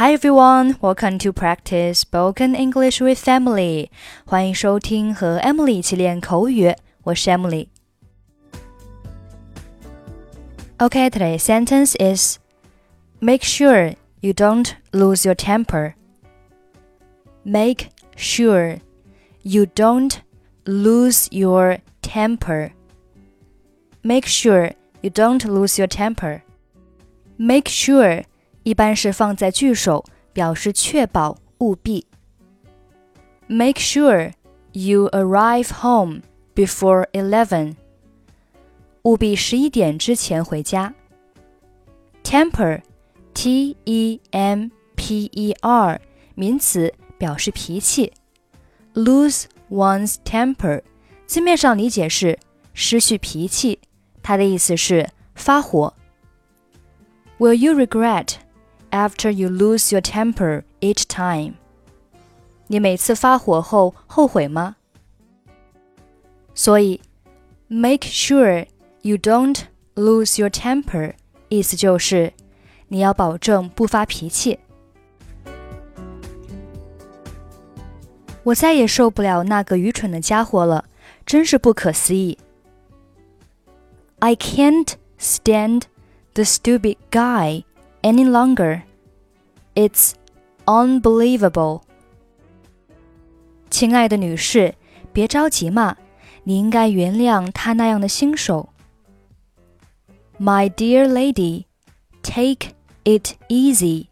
Hi everyone, welcome to practice spoken English with Emily. 欢迎收听和 Emily 一起练口语，我是 Emily。Okay, today's sentence is Make sure you don't lose your temper. Make sure you don't lose your temper. Make sure you don't lose your temper. Make sure 一般是放在句首，表示确保、务必。Make sure you arrive home before eleven. 务必十一点之前回家。Temper, T E M P E R，名词，表示脾气。Lose one's temper，字面上理解是失去脾气，它的意思是发火。Will you regret after you lose your temper each time. 你每次发火后后悔吗？所以，make sure you don't lose your temper，意思就是你要保证不发脾气。我再也受不了那个愚蠢的家伙了，真是不可思议。I can't stand the stupid guy any longer. It's unbelievable. 亲爱的女士，别着急嘛，你应该原谅他那样的新手。My dear lady, take it easy.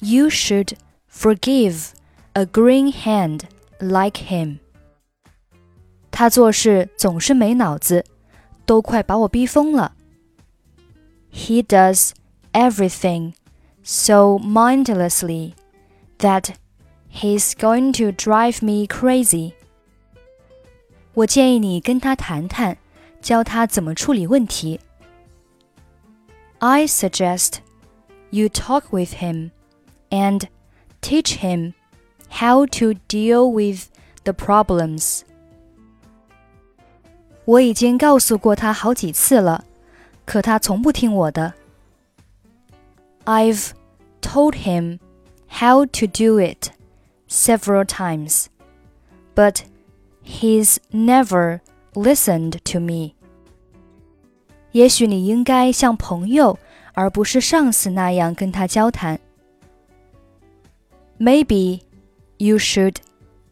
You should forgive a green hand like him. 他做事总是没脑子，都快把我逼疯了。He does everything so mindlessly that he's going to drive me crazy. 我建议你跟他谈谈，教他怎么处理问题。I suggest you talk with him and teach him how to deal with the problems. 我已经告诉过他好几次了。可他从不听我的。 I've told him how to do it several times, but he's never listened to me. 也许你应该像朋友而不是上司那样跟他交谈。Maybe you should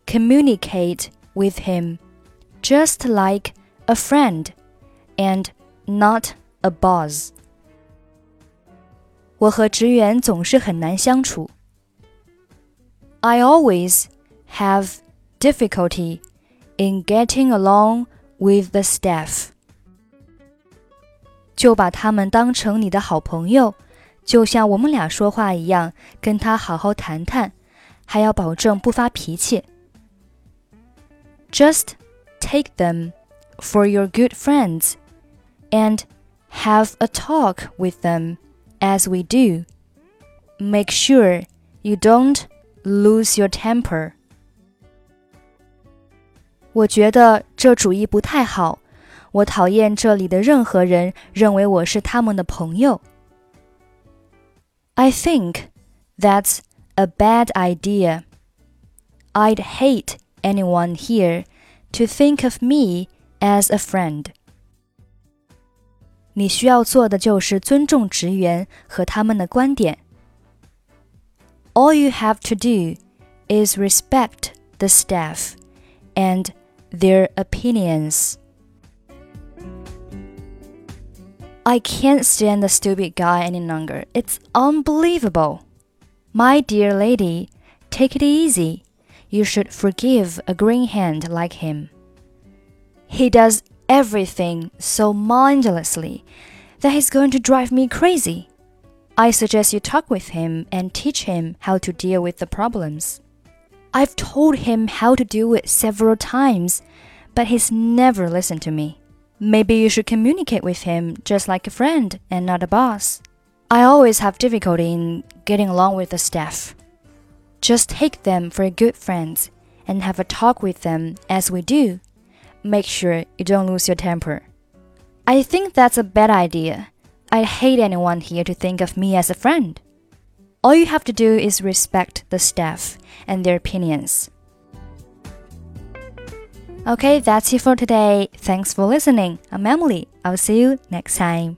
communicate with him just like a friend and not a boss. 我和职员总是很难相处。I always have difficulty in getting along with the staff. 就把他们当成你的好朋友，就像我们俩说话一样，跟他好好谈谈，还要保证不发脾气。Just take them for your good friends, and have a talk with them as we do. Make sure you don't lose your temper. 我觉得这主意不太好。我讨厌这里的任何人认为我是他们的朋友。I think that's a bad idea. I'd hate anyone here to think of me as a friend. 你需要做的就是尊重职员和他们的观点。All you have to do is respect the staff and their opinions. I can't stand the stupid guy any longer. It's unbelievable. My dear lady, take it easy. You should forgive a green hand like him. He does everything so mindlessly that he's going to drive me crazy. I suggest you talk with him and teach him how to deal with the problems. I've told him how to do it several times, but he's never listened to me. Maybe you should communicate with him just like a friend and not a boss. I always have difficulty in getting along with the staff. Just take them for good friends and have a talk with them as we do make sure you don't lose your temper. I think that's a bad idea. I'd hate anyone here to think of me as a friend. All you have to do is respect the staff and their opinions. Okay, that's it for today. Thanks for listening. I'm Emily. I'll see you next time.